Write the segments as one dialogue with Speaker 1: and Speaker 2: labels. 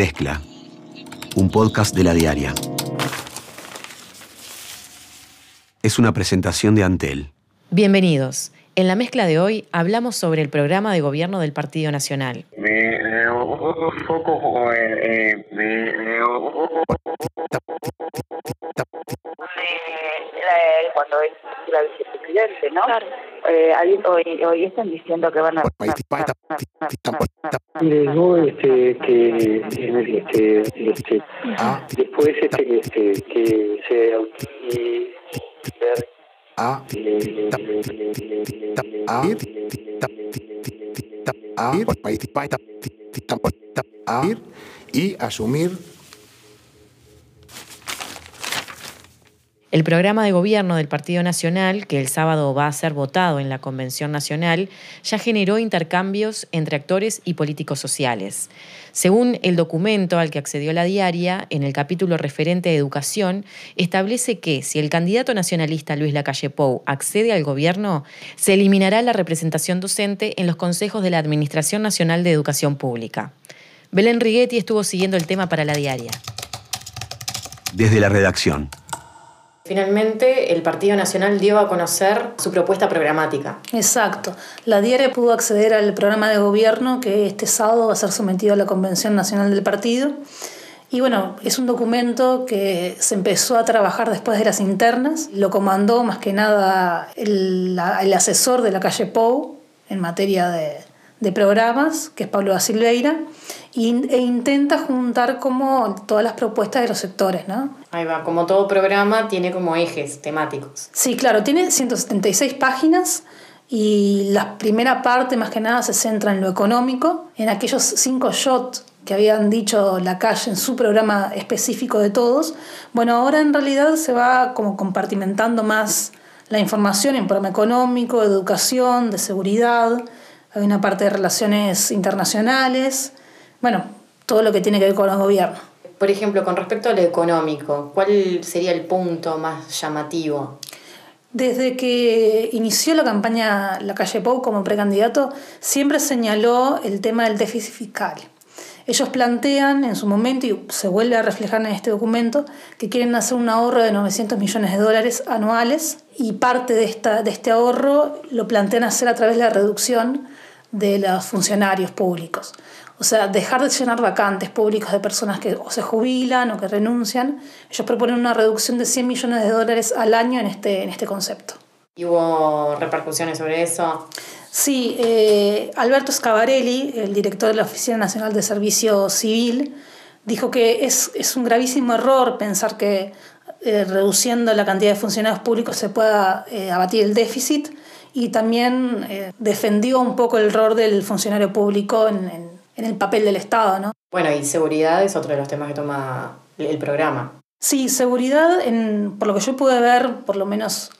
Speaker 1: Mezcla, un podcast de la diaria. Es una presentación de Antel.
Speaker 2: Bienvenidos. En la mezcla de hoy hablamos sobre el programa de gobierno del Partido Nacional.
Speaker 3: Cuando es la vicepresidente, ¿no? Eh, hoy, hoy están diciendo que van a...
Speaker 4: Este, que este, este, después este, este, que se
Speaker 2: y asumir El programa de gobierno del Partido Nacional, que el sábado va a ser votado en la Convención Nacional, ya generó intercambios entre actores y políticos sociales. Según el documento al que accedió la diaria, en el capítulo referente de educación, establece que si el candidato nacionalista Luis Lacalle Pou accede al gobierno, se eliminará la representación docente en los consejos de la Administración Nacional de Educación Pública. Belén Righetti estuvo siguiendo el tema para la diaria.
Speaker 1: Desde la redacción.
Speaker 2: Finalmente, el Partido Nacional dio a conocer su propuesta programática.
Speaker 5: Exacto. La diaria pudo acceder al programa de gobierno que este sábado va a ser sometido a la Convención Nacional del Partido. Y bueno, es un documento que se empezó a trabajar después de las internas. Lo comandó más que nada el, el asesor de la calle Pou en materia de, de programas, que es Pablo da Silveira e intenta juntar como todas las propuestas de los sectores, ¿no?
Speaker 2: Ahí va, como todo programa tiene como ejes temáticos.
Speaker 5: Sí, claro, tiene 176 páginas y la primera parte más que nada se centra en lo económico, en aquellos cinco shots que habían dicho la calle en su programa específico de todos. Bueno, ahora en realidad se va como compartimentando más la información en programa económico, de educación, de seguridad, hay una parte de relaciones internacionales, bueno, todo lo que tiene que ver con el gobierno.
Speaker 2: Por ejemplo, con respecto a lo económico, ¿cuál sería el punto más llamativo?
Speaker 5: Desde que inició la campaña La Calle Pou como precandidato, siempre señaló el tema del déficit fiscal. Ellos plantean en su momento, y se vuelve a reflejar en este documento, que quieren hacer un ahorro de 900 millones de dólares anuales y parte de, esta, de este ahorro lo plantean hacer a través de la reducción de los funcionarios públicos. O sea, dejar de llenar vacantes públicas de personas que o se jubilan o que renuncian. Ellos proponen una reducción de 100 millones de dólares al año en este, en este concepto.
Speaker 2: ¿Y hubo repercusiones sobre eso?
Speaker 5: Sí, eh, Alberto Scavarelli, el director de la Oficina Nacional de Servicio Civil, dijo que es, es un gravísimo error pensar que eh, reduciendo la cantidad de funcionarios públicos se pueda eh, abatir el déficit y también defendió un poco el rol del funcionario público en en el papel del Estado, ¿no?
Speaker 2: Bueno, y seguridad es otro de los temas que toma el programa.
Speaker 5: Sí, seguridad, en, por lo que yo pude ver, por lo menos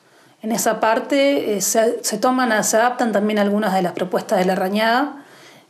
Speaker 5: en esa parte, eh, se, se, toman, se adaptan también algunas de las propuestas de la rañada.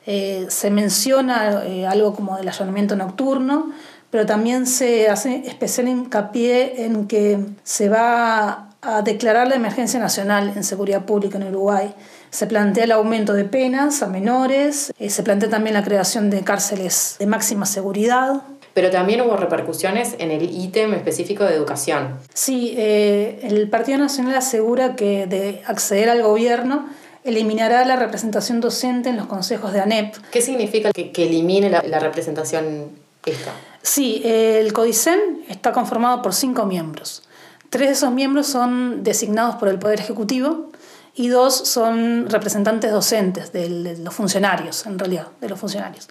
Speaker 5: Eh, se menciona eh, algo como del allanamiento nocturno, pero también se hace especial hincapié en que se va a declarar la emergencia nacional en seguridad pública en Uruguay. Se plantea el aumento de penas a menores, eh, se plantea también la creación de cárceles de máxima seguridad.
Speaker 2: Pero también hubo repercusiones en el ítem específico de educación.
Speaker 5: Sí, eh, el Partido Nacional asegura que de acceder al gobierno eliminará la representación docente en los consejos de ANEP.
Speaker 2: ¿Qué significa que, elimine la, la, representación esta?
Speaker 5: Sí, el CODICEN está conformado por cinco miembros. Tres de esos miembros son designados por el Poder Ejecutivo y dos son representantes docentes de los funcionarios, en realidad, de los funcionarios.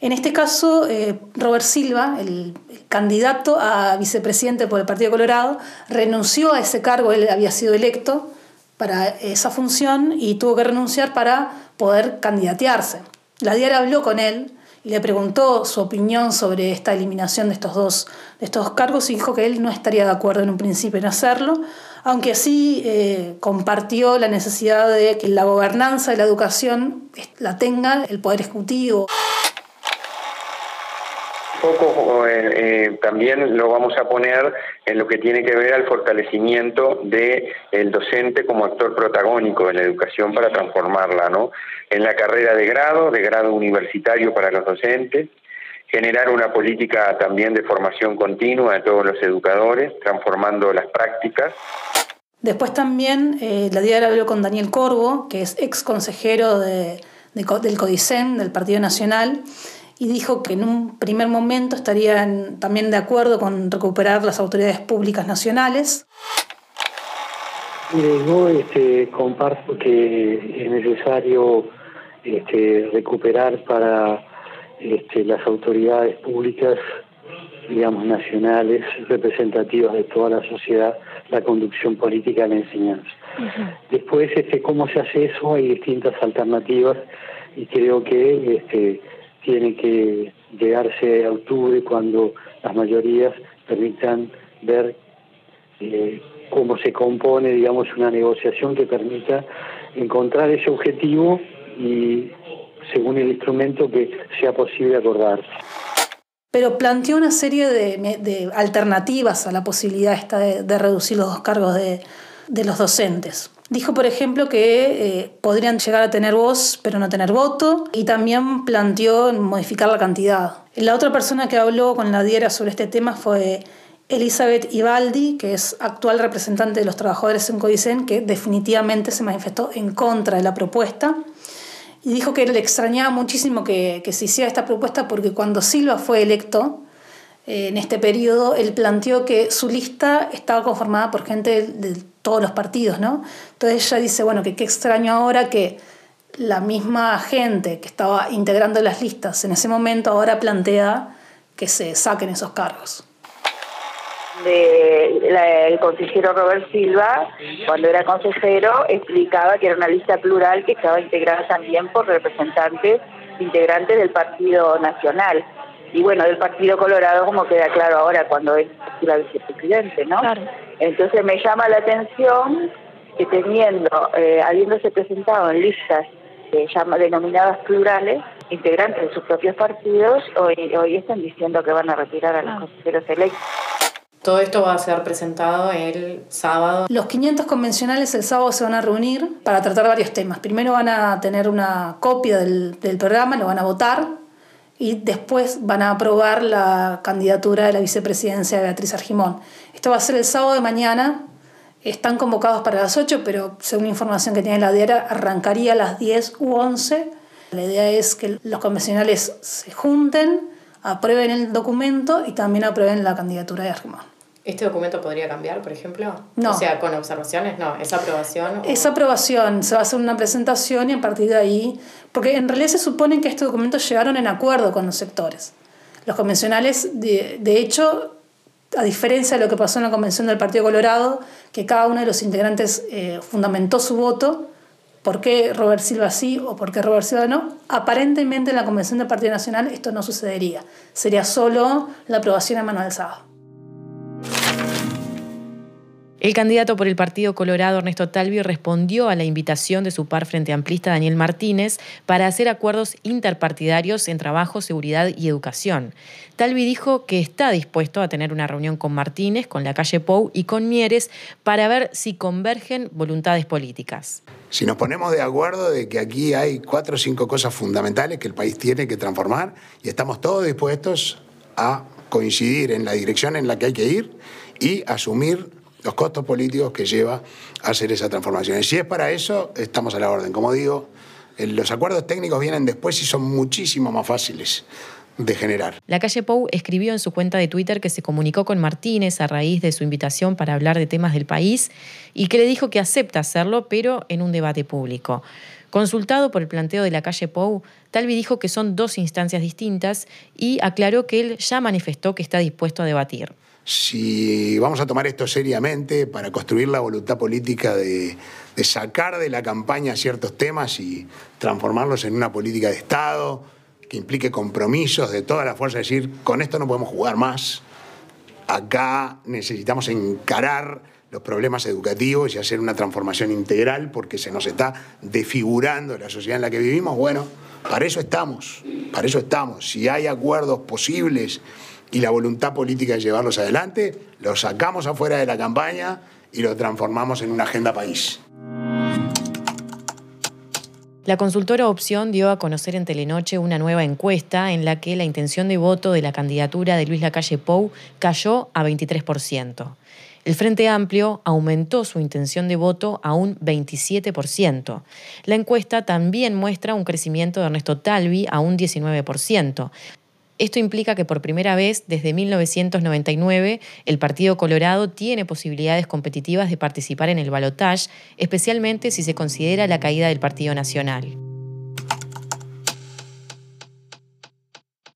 Speaker 5: En este caso, eh, Robert Silva, el, candidato a vicepresidente por el Partido Colorado, renunció a ese cargo, él había sido electo para esa función y tuvo que renunciar para poder candidatearse. La diaria habló con él le preguntó su opinión sobre esta eliminación de estos dos, de estos cargos y dijo que él no estaría de acuerdo en un principio en hacerlo, aunque sí eh, compartió la necesidad de que la gobernanza de la educación la tenga el Poder Ejecutivo
Speaker 4: poco eh, eh, también lo vamos a poner en lo que tiene que ver al fortalecimiento del el docente como actor protagónico en la educación para transformarla, ¿no? En la carrera de grado, de grado universitario para los docentes, generar una política también de formación continua de todos los educadores, transformando las prácticas.
Speaker 5: Después también eh, la diaria habló con Daniel Corvo, que es ex consejero de, del CODICEN, del Partido Nacional, y dijo que en un primer momento estarían también de acuerdo con recuperar las autoridades públicas nacionales.
Speaker 6: yo este, comparto que es necesario este, recuperar para este, las autoridades públicas, digamos, nacionales, representativas de toda la sociedad, la conducción política de la enseñanza. Después, este, ¿cómo se hace eso? Hay distintas alternativas y creo que este, tiene que llegarse a octubre cuando las mayorías permitan ver eh, cómo se compone, digamos, una negociación que permita encontrar ese objetivo y según el instrumento que sea posible acordar.
Speaker 5: Pero planteó una serie de, alternativas a la posibilidad esta de, reducir los dos cargos de, los docentes. Dijo, por ejemplo, que eh, podrían llegar a tener voz, pero no tener voto, y también planteó modificar la cantidad. La otra persona que habló con la diera sobre este tema fue Elizabeth Ibaldi, que es actual representante de los trabajadores en Codicen, que definitivamente se manifestó en contra de la propuesta y dijo que le extrañaba muchísimo que, se hiciera esta propuesta porque cuando Silva fue electo, eh, en este periodo, él planteó que su lista estaba conformada por gente de, todos los partidos, ¿no? Entonces ella dice, bueno, que qué extraño ahora que la misma gente que estaba integrando las listas en ese momento ahora plantea que se saquen esos cargos
Speaker 3: de el consejero Robert Silva, cuando era consejero, explicaba que era una lista plural que estaba integrada también por representantes integrantes del Partido Nacional. Y bueno, del Partido Colorado, como queda claro ahora cuando es la vicepresidente, ¿no? Entonces me llama la atención que teniendo, eh, habiéndose presentado en listas eh, denominadas plurales, integrantes de sus propios partidos, hoy, hoy están diciendo que van a retirar a los consejeros electos.
Speaker 2: Todo esto va a ser presentado el sábado.
Speaker 5: Los 500 convencionales el sábado se van a reunir para tratar varios temas. Primero van a tener una copia del, programa, lo van a votar y después van a aprobar la candidatura de la vicepresidencia de Beatriz Argimón. Esto va a ser el sábado de mañana. Están convocados para las 8, pero según información que tiene la diaria, arrancaría a las 10 u 11. La idea es que los convencionales se junten, aprueben el documento y también aprueben la candidatura de Argimón.
Speaker 2: ¿Este documento podría cambiar, por ejemplo?
Speaker 5: No.
Speaker 2: O sea, con observaciones, no, esa aprobación.
Speaker 5: Esa aprobación, se va a hacer una presentación y a partir de ahí, porque en realidad se supone que estos documentos llegaron en acuerdo con los sectores. Los convencionales, de, de hecho, a diferencia de lo que pasó en la convención del Partido Colorado, que cada uno de los integrantes eh, fundamentó su voto, ¿por qué Robert Silva sí o por qué Robert Silva no? Aparentemente en la convención del Partido Nacional esto no sucedería. Sería solo la aprobación a mano alzada.
Speaker 2: El candidato por el Partido Colorado, Ernesto Talvi, respondió a la invitación de su par frente amplista, Daniel Martínez, para hacer acuerdos interpartidarios en trabajo, seguridad y educación. Talvi dijo que está dispuesto a tener una reunión con Martínez, con la calle Pou y con Mieres para ver si convergen voluntades políticas.
Speaker 7: Si nos ponemos de acuerdo de que aquí hay cuatro o cinco cosas fundamentales que el país tiene que transformar y estamos todos dispuestos a coincidir en la dirección en la que hay que ir y asumir los costos políticos que lleva a hacer esa transformación. Y si es para eso, estamos a la orden. Como digo, los acuerdos técnicos vienen después y son muchísimo más fáciles de generar.
Speaker 2: La calle Pou escribió en su cuenta de Twitter que se comunicó con Martínez a raíz de su invitación para hablar de temas del país y que le dijo que acepta hacerlo, pero en un debate público. Consultado por el planteo de la calle Pou, Talvi dijo que son dos instancias distintas y aclaró que él ya manifestó que está dispuesto a debatir
Speaker 7: si vamos a tomar esto seriamente para construir la voluntad política de, sacar de la campaña ciertos temas y transformarlos en una política de Estado que implique compromisos de toda la fuerza, decir, con esto no podemos jugar más, acá necesitamos encarar los problemas educativos y hacer una transformación integral porque se nos está desfigurando la sociedad en la que vivimos, bueno, para eso estamos, para eso estamos. Si hay acuerdos posibles y la voluntad política de llevarlos adelante, los sacamos afuera de la campaña y lo transformamos en una agenda país.
Speaker 2: La consultora Opción dio a conocer en Telenoche una nueva encuesta en la que la intención de voto de la candidatura de Luis Lacalle Pou cayó a 23%. El Frente Amplio aumentó su intención de voto a un 27%. La encuesta también muestra un crecimiento de Ernesto Talvi a un 19%. Esto implica que por primera vez desde 1999 el Partido Colorado tiene posibilidades competitivas de participar en el balotaje, especialmente si se considera la caída del Partido Nacional.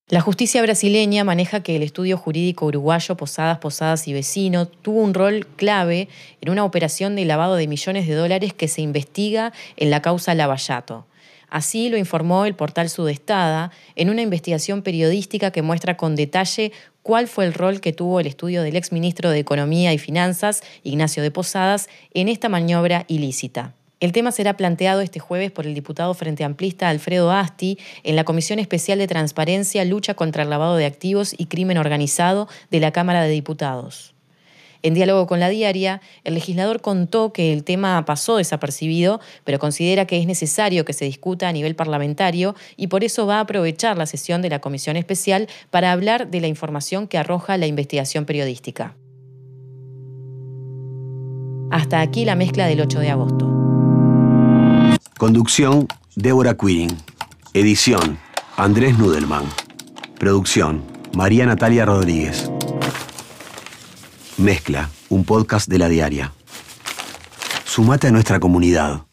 Speaker 2: La justicia brasileña maneja que el estudio jurídico uruguayo Posadas, Posadas y Vecino tuvo un rol clave en una operación de lavado de millones de dólares que se investiga en la causa Lavallato. Así lo informó el portal Sudestada en una investigación periodística que muestra con detalle cuál fue el rol que tuvo el estudio del exministro de Economía y Finanzas, Ignacio de Posadas, en esta maniobra ilícita. El tema será planteado este jueves por el diputado Frente Amplista Alfredo Asti en la Comisión Especial de Transparencia, Lucha contra el Lavado de Activos y Crimen Organizado de la Cámara de Diputados. En diálogo con la diaria, el legislador contó que el tema pasó desapercibido, pero considera que es necesario que se discuta a nivel parlamentario y por eso va a aprovechar la sesión de la comisión especial para hablar de la información que arroja la investigación periodística. Hasta aquí la mezcla del 8 de agosto.
Speaker 1: Conducción, Débora Quirin. Edición, Andrés Nudelman. Producción, María Natalia Rodríguez. Mezcla, un podcast de la diaria. Sumate a nuestra comunidad.